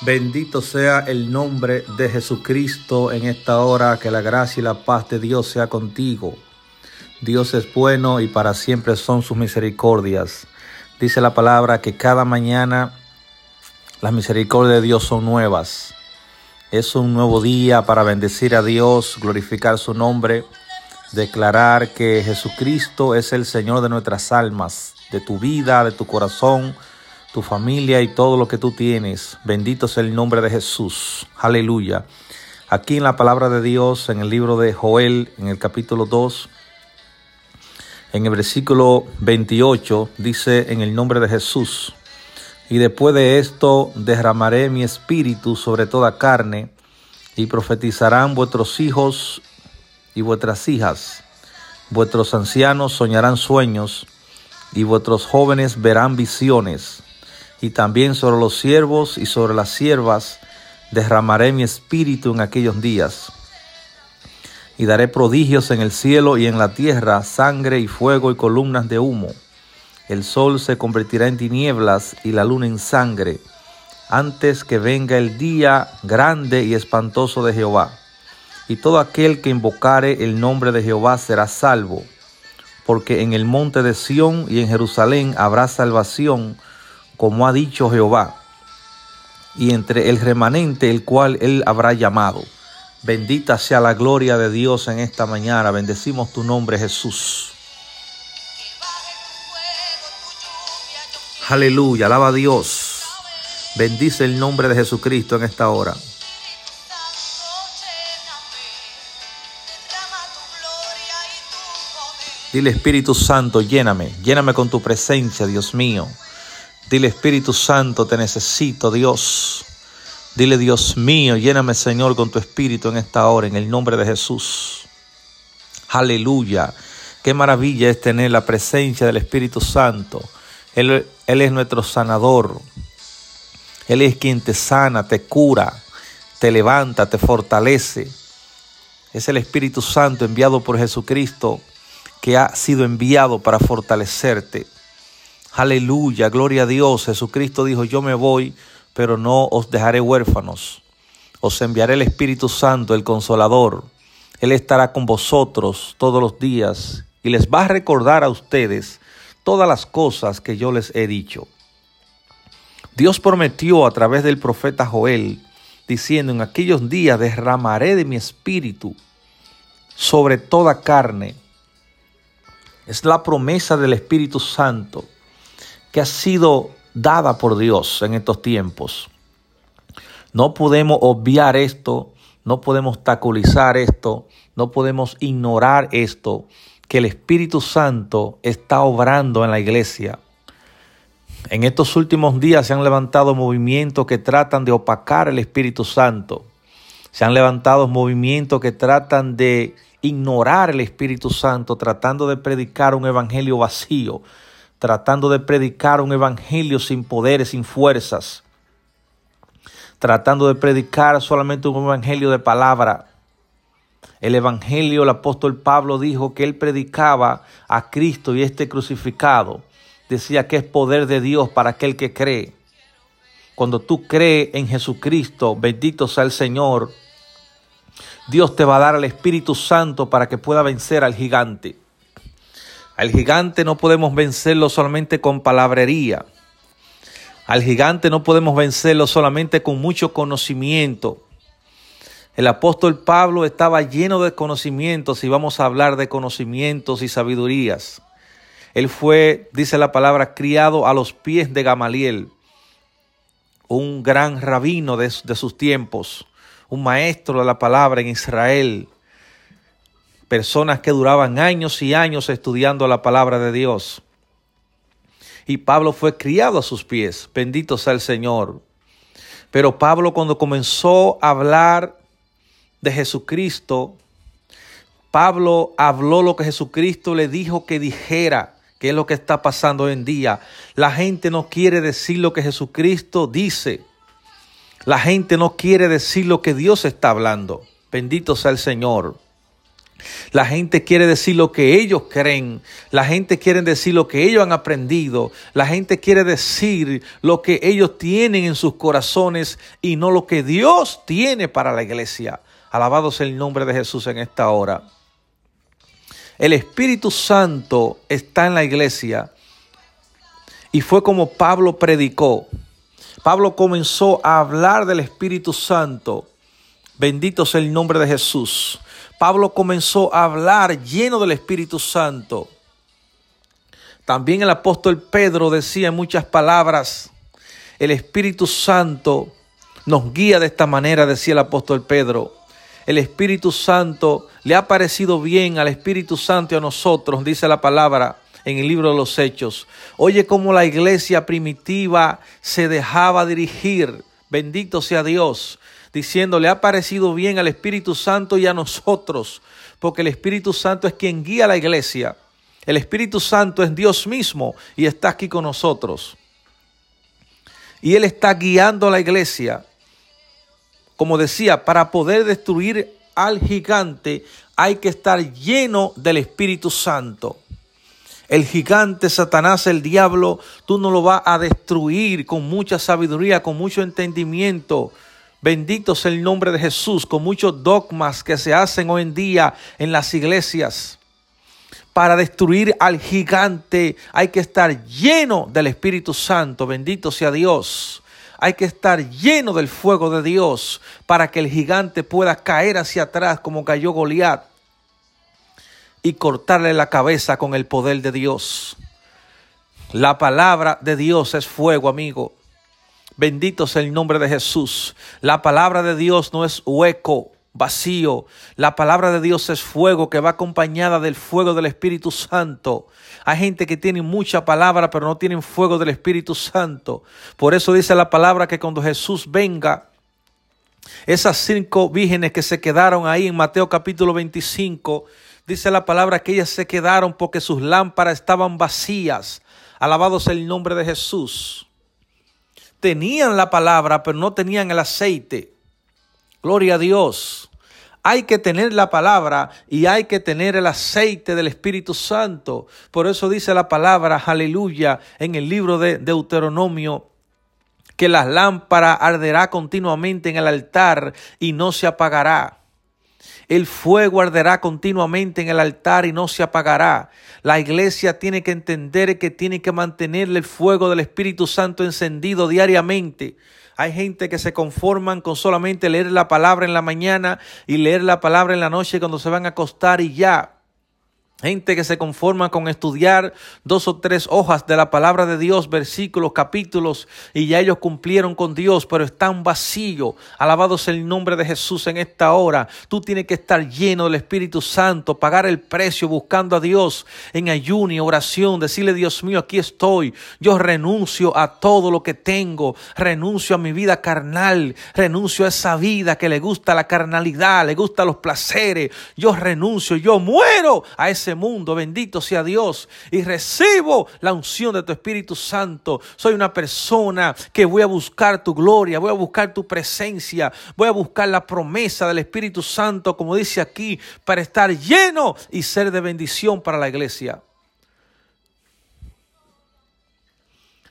Bendito sea el nombre de Jesucristo en esta hora, que la gracia y la paz de Dios sea contigo. Dios es bueno y para siempre son sus misericordias. Dice la palabra que cada mañana las misericordias de Dios son nuevas. Es un nuevo día para bendecir a Dios, glorificar su nombre, declarar que Jesucristo es el Señor de nuestras almas, de tu vida, de tu corazón, tu familia y todo lo que tú tienes. Bendito sea el nombre de Jesús. Aleluya. Aquí en la palabra de Dios, en el libro de Joel, en el capítulo 2, en el versículo 28, dice en el nombre de Jesús, y después de esto derramaré mi espíritu sobre toda carne, y profetizarán vuestros hijos y vuestras hijas. Vuestros ancianos soñarán sueños, y vuestros jóvenes verán visiones y también sobre los siervos y sobre las siervas derramaré mi espíritu en aquellos días. Y daré prodigios en el cielo y en la tierra, sangre y fuego y columnas de humo. El sol se convertirá en tinieblas y la luna en sangre, antes que venga el día grande y espantoso de Jehová. Y todo aquel que invocare el nombre de Jehová será salvo, porque en el monte de Sión y en Jerusalén habrá salvación, como ha dicho Jehová, y entre el remanente el cual él habrá llamado. Bendita sea la gloria de Dios en esta mañana. Bendecimos tu nombre, Jesús. Aleluya, alaba a Dios. Bendice el nombre de Jesucristo en esta hora. Dile Espíritu Santo, lléname, lléname con tu presencia, Dios mío. Dile Espíritu Santo, te necesito, Dios. Dile Dios mío, lléname Señor con tu Espíritu en esta hora, en el nombre de Jesús. Aleluya. Qué maravilla es tener la presencia del Espíritu Santo. Él, Él es nuestro sanador. Él es quien te sana, te cura, te levanta, te fortalece. Es el Espíritu Santo enviado por Jesucristo que ha sido enviado para fortalecerte Aleluya, gloria a Dios. Jesucristo dijo, yo me voy, pero no os dejaré huérfanos. Os enviaré el Espíritu Santo, el Consolador. Él estará con vosotros todos los días y les va a recordar a ustedes todas las cosas que yo les he dicho. Dios prometió a través del profeta Joel, diciendo, en aquellos días derramaré de mi espíritu sobre toda carne. Es la promesa del Espíritu Santo que ha sido dada por Dios en estos tiempos. No podemos obviar esto, no podemos taculizar esto, no podemos ignorar esto, que el Espíritu Santo está obrando en la iglesia. En estos últimos días se han levantado movimientos que tratan de opacar el Espíritu Santo. Se han levantado movimientos que tratan de ignorar el Espíritu Santo, tratando de predicar un evangelio vacío, tratando de predicar un evangelio sin poderes, sin fuerzas, tratando de predicar solamente un evangelio de palabra. El evangelio, el apóstol Pablo dijo que él predicaba a Cristo y este crucificado. Decía que es poder de Dios para aquel que cree. Cuando tú crees en Jesucristo, bendito sea el Señor, Dios te va a dar el Espíritu Santo para que pueda vencer al gigante. Al gigante no podemos vencerlo solamente con palabrería. Al gigante no podemos vencerlo solamente con mucho conocimiento. El apóstol Pablo estaba lleno de conocimientos y vamos a hablar de conocimientos y sabidurías. Él fue, dice la palabra, criado a los pies de Gamaliel, un gran rabino de, sus tiempos, un maestro de la palabra en Israel personas que duraban años y años estudiando la palabra de Dios. Y Pablo fue criado a sus pies, bendito sea el Señor. Pero Pablo cuando comenzó a hablar de Jesucristo, Pablo habló lo que Jesucristo le dijo que dijera, que es lo que está pasando hoy en día. La gente no quiere decir lo que Jesucristo dice. La gente no quiere decir lo que Dios está hablando. Bendito sea el Señor. La gente quiere decir lo que ellos creen. La gente quiere decir lo que ellos han aprendido. La gente quiere decir lo que ellos tienen en sus corazones y no lo que Dios tiene para la iglesia. Alabado sea el nombre de Jesús en esta hora. El Espíritu Santo está en la iglesia y fue como Pablo predicó. Pablo comenzó a hablar del Espíritu Santo. Bendito sea el nombre de Jesús. Pablo comenzó a hablar lleno del Espíritu Santo. También el apóstol Pedro decía en muchas palabras, el Espíritu Santo nos guía de esta manera, decía el apóstol Pedro. El Espíritu Santo le ha parecido bien al Espíritu Santo y a nosotros, dice la palabra en el libro de los Hechos. Oye cómo la iglesia primitiva se dejaba dirigir. Bendito sea Dios diciendo, le ha parecido bien al Espíritu Santo y a nosotros, porque el Espíritu Santo es quien guía a la iglesia. El Espíritu Santo es Dios mismo y está aquí con nosotros. Y Él está guiando a la iglesia. Como decía, para poder destruir al gigante hay que estar lleno del Espíritu Santo. El gigante, Satanás, el diablo, tú no lo vas a destruir con mucha sabiduría, con mucho entendimiento, Bendito sea el nombre de Jesús con muchos dogmas que se hacen hoy en día en las iglesias. Para destruir al gigante hay que estar lleno del Espíritu Santo. Bendito sea Dios. Hay que estar lleno del fuego de Dios para que el gigante pueda caer hacia atrás como cayó Goliat y cortarle la cabeza con el poder de Dios. La palabra de Dios es fuego, amigo. Bendito sea el nombre de Jesús. La palabra de Dios no es hueco, vacío. La palabra de Dios es fuego que va acompañada del fuego del Espíritu Santo. Hay gente que tiene mucha palabra pero no tienen fuego del Espíritu Santo. Por eso dice la palabra que cuando Jesús venga, esas cinco vírgenes que se quedaron ahí en Mateo capítulo 25, dice la palabra que ellas se quedaron porque sus lámparas estaban vacías. Alabado sea el nombre de Jesús tenían la palabra, pero no tenían el aceite. Gloria a Dios. Hay que tener la palabra y hay que tener el aceite del Espíritu Santo. Por eso dice la palabra, aleluya, en el libro de Deuteronomio, que la lámpara arderá continuamente en el altar y no se apagará. El fuego arderá continuamente en el altar y no se apagará. La iglesia tiene que entender que tiene que mantener el fuego del Espíritu Santo encendido diariamente. Hay gente que se conforman con solamente leer la palabra en la mañana y leer la palabra en la noche cuando se van a acostar y ya. Gente que se conforma con estudiar dos o tres hojas de la palabra de Dios, versículos, capítulos, y ya ellos cumplieron con Dios, pero están vacíos. Alabado sea el nombre de Jesús en esta hora. Tú tienes que estar lleno del Espíritu Santo, pagar el precio buscando a Dios en ayuno y oración, decirle, Dios mío, aquí estoy. Yo renuncio a todo lo que tengo, renuncio a mi vida carnal, renuncio a esa vida que le gusta la carnalidad, le gusta los placeres. Yo renuncio, yo muero a ese mundo. Bendito sea Dios. Y recibo la unción de tu Espíritu Santo. Soy una persona que voy a buscar tu gloria, voy a buscar tu presencia, voy a buscar la promesa del Espíritu Santo, como dice aquí, para estar lleno y ser de bendición para la iglesia.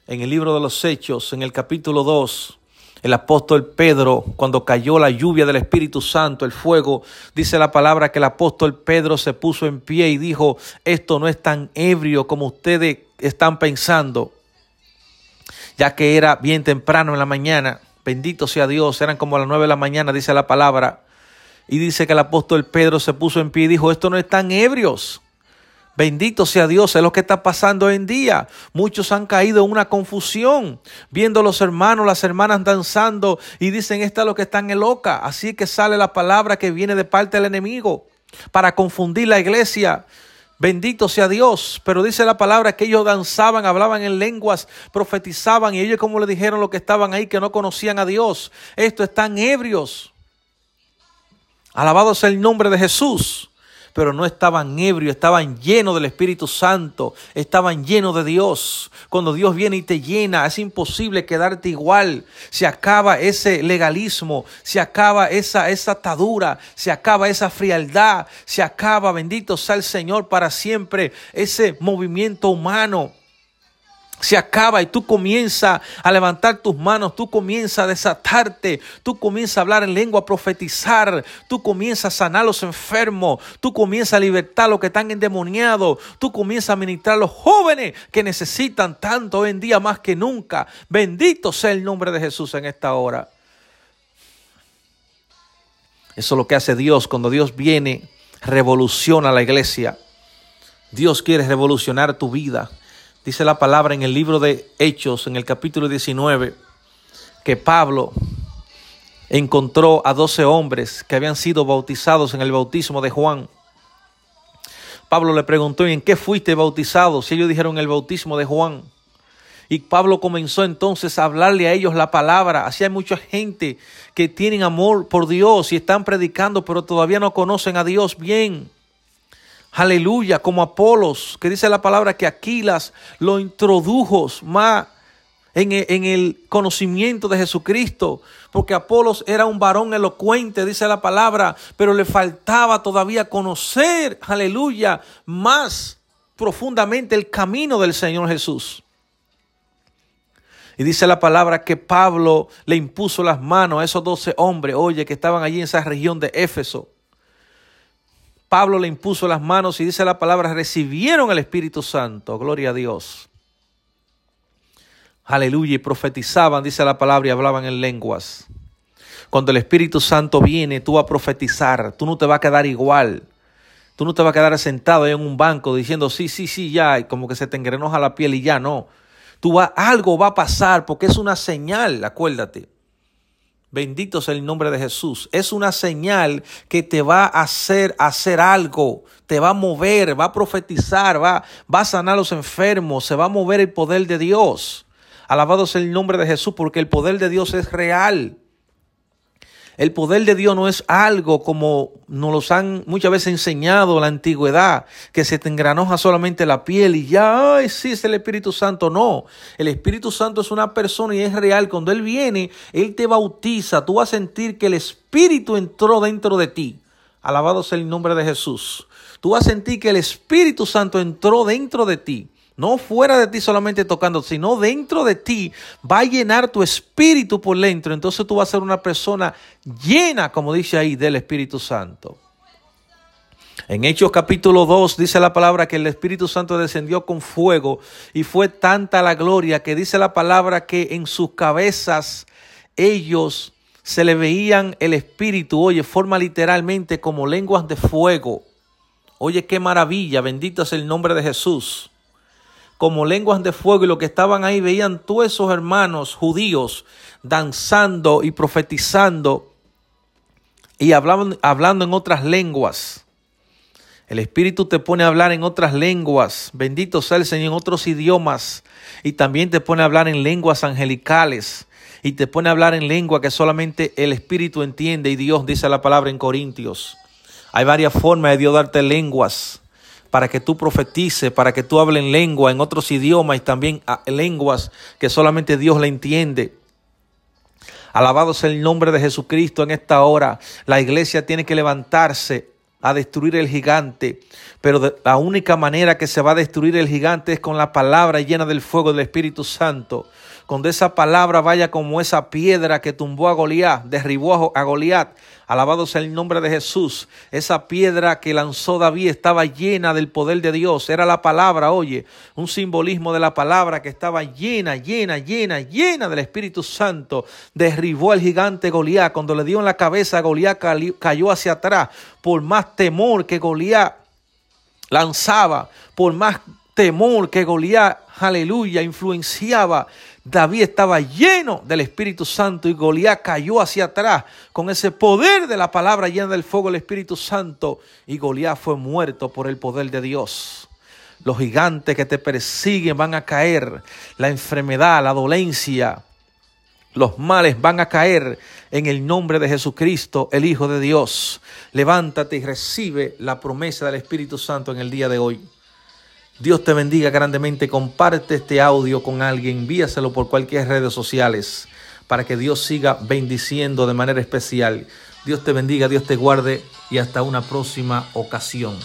En el libro de los Hechos, en el capítulo 2, el apóstol Pedro, cuando cayó la lluvia del Espíritu Santo, el fuego, dice la palabra que el apóstol Pedro se puso en pie y dijo, esto no es tan ebrio como ustedes están pensando, ya que era bien temprano en la mañana, bendito sea Dios, eran como las nueve de la mañana, dice la palabra, y dice que el apóstol Pedro se puso en pie y dijo, esto no es tan ebrios Bendito sea Dios, es lo que está pasando hoy en día. Muchos han caído en una confusión, viendo los hermanos, las hermanas danzando y dicen, esta es lo que están en loca. Así que sale la palabra que viene de parte del enemigo para confundir la iglesia. Bendito sea Dios. Pero dice la palabra que ellos danzaban, hablaban en lenguas, profetizaban y ellos como le dijeron los que estaban ahí que no conocían a Dios. Esto están ebrios. Alabado sea el nombre de Jesús. Pero no estaban ebrios, estaban llenos del Espíritu Santo, estaban llenos de Dios. Cuando Dios viene y te llena, es imposible quedarte igual. Se acaba ese legalismo, se acaba esa, esa atadura, se acaba esa frialdad, se acaba, bendito sea el Señor para siempre, ese movimiento humano se acaba y tú comienzas a levantar tus manos, tú comienzas a desatarte, tú comienzas a hablar en lengua, a profetizar, tú comienzas a sanar a los enfermos, tú comienzas a libertar a los que están endemoniados, tú comienzas a ministrar a los jóvenes que necesitan tanto hoy en día más que nunca. Bendito sea el nombre de Jesús en esta hora. Eso es lo que hace Dios cuando Dios viene, revoluciona la iglesia. Dios quiere revolucionar tu vida. Dice la palabra en el libro de Hechos, en el capítulo 19, que Pablo encontró a doce hombres que habían sido bautizados en el bautismo de Juan. Pablo le preguntó, ¿en qué fuiste bautizado? Si ellos dijeron el bautismo de Juan. Y Pablo comenzó entonces a hablarle a ellos la palabra. Así hay mucha gente que tienen amor por Dios y están predicando, pero todavía no conocen a Dios bien. Aleluya, como Apolos, que dice la palabra que Aquilas lo introdujo más en el, en el, conocimiento de Jesucristo, porque Apolos era un varón elocuente, dice la palabra, pero le faltaba todavía conocer, aleluya, más profundamente el camino del Señor Jesús. Y dice la palabra que Pablo le impuso las manos a esos doce hombres, oye, que estaban allí en esa región de Éfeso. Pablo le impuso las manos y dice la palabra, recibieron el Espíritu Santo, gloria a Dios. Aleluya, y profetizaban, dice la palabra, y hablaban en lenguas. Cuando el Espíritu Santo viene, tú vas a profetizar, tú no te vas a quedar igual. Tú no te vas a quedar sentado en un banco diciendo, sí, sí, sí, ya, y como que se te engrenoja la piel y ya no. Tú va, algo va a pasar porque es una señal, acuérdate. Bendito sea el nombre de Jesús. Es una señal que te va a hacer hacer algo, te va a mover, va a profetizar, va, va a sanar a los enfermos, se va a mover el poder de Dios. Alabado sea el nombre de Jesús porque el poder de Dios es real. El poder de Dios no es algo como nos los han muchas veces enseñado en la antigüedad, que se te engranoja solamente la piel y ya, ay, sí, es el Espíritu Santo. No, el Espíritu Santo es una persona y es real. Cuando Él viene, Él te bautiza, tú vas a sentir que el Espíritu entró dentro de ti. Alabado sea el nombre de Jesús. Tú vas a sentir que el Espíritu Santo entró dentro de ti no fuera de ti solamente tocando, sino dentro de ti, va a llenar tu espíritu por dentro. Entonces tú vas a ser una persona llena, como dice ahí, del Espíritu Santo. En Hechos capítulo 2 dice la palabra que el Espíritu Santo descendió con fuego y fue tanta la gloria que dice la palabra que en sus cabezas ellos se le veían el Espíritu, oye, forma literalmente como lenguas de fuego. Oye, qué maravilla, bendito es el nombre de Jesús como lenguas de fuego y los que estaban ahí veían todos esos hermanos judíos danzando y profetizando y hablando, hablando en otras lenguas. El Espíritu te pone a hablar en otras lenguas, bendito sea el Señor, en otros idiomas, y también te pone a hablar en lenguas angelicales, y te pone a hablar en lengua que solamente el Espíritu entiende, y Dios dice la palabra en Corintios. Hay varias formas de Dios darte lenguas para que tú profetices, para que tú hables en lengua, en otros idiomas y también lenguas que solamente Dios le entiende. Alabado sea el nombre de Jesucristo en esta hora. La iglesia tiene que levantarse a destruir el gigante, pero la única manera que se va a destruir el gigante es con la palabra llena del fuego del Espíritu Santo. Cuando esa palabra vaya como esa piedra que tumbó a Goliat, derribó a Goliat, alabado sea el nombre de Jesús. Esa piedra que lanzó David estaba llena del poder de Dios. Era la palabra, oye, un simbolismo de la palabra que estaba llena, llena, llena, llena del Espíritu Santo. Derribó al gigante Goliat. Cuando le dio en la cabeza, Goliat cayó hacia atrás. Por más temor que Goliat lanzaba, por más temor que Goliat, aleluya, influenciaba David estaba lleno del Espíritu Santo y Goliat cayó hacia atrás con ese poder de la palabra llena del fuego del Espíritu Santo y Goliat fue muerto por el poder de Dios. Los gigantes que te persiguen van a caer, la enfermedad, la dolencia, los males van a caer, en el nombre de Jesucristo, el Hijo de Dios. Levántate y recibe la promesa del Espíritu Santo en el día de hoy. Dios te bendiga grandemente. Comparte este audio con alguien, envíaselo por cualquier redes sociales para que Dios siga bendiciendo de manera especial. Dios te bendiga, Dios te guarde y hasta una próxima ocasión.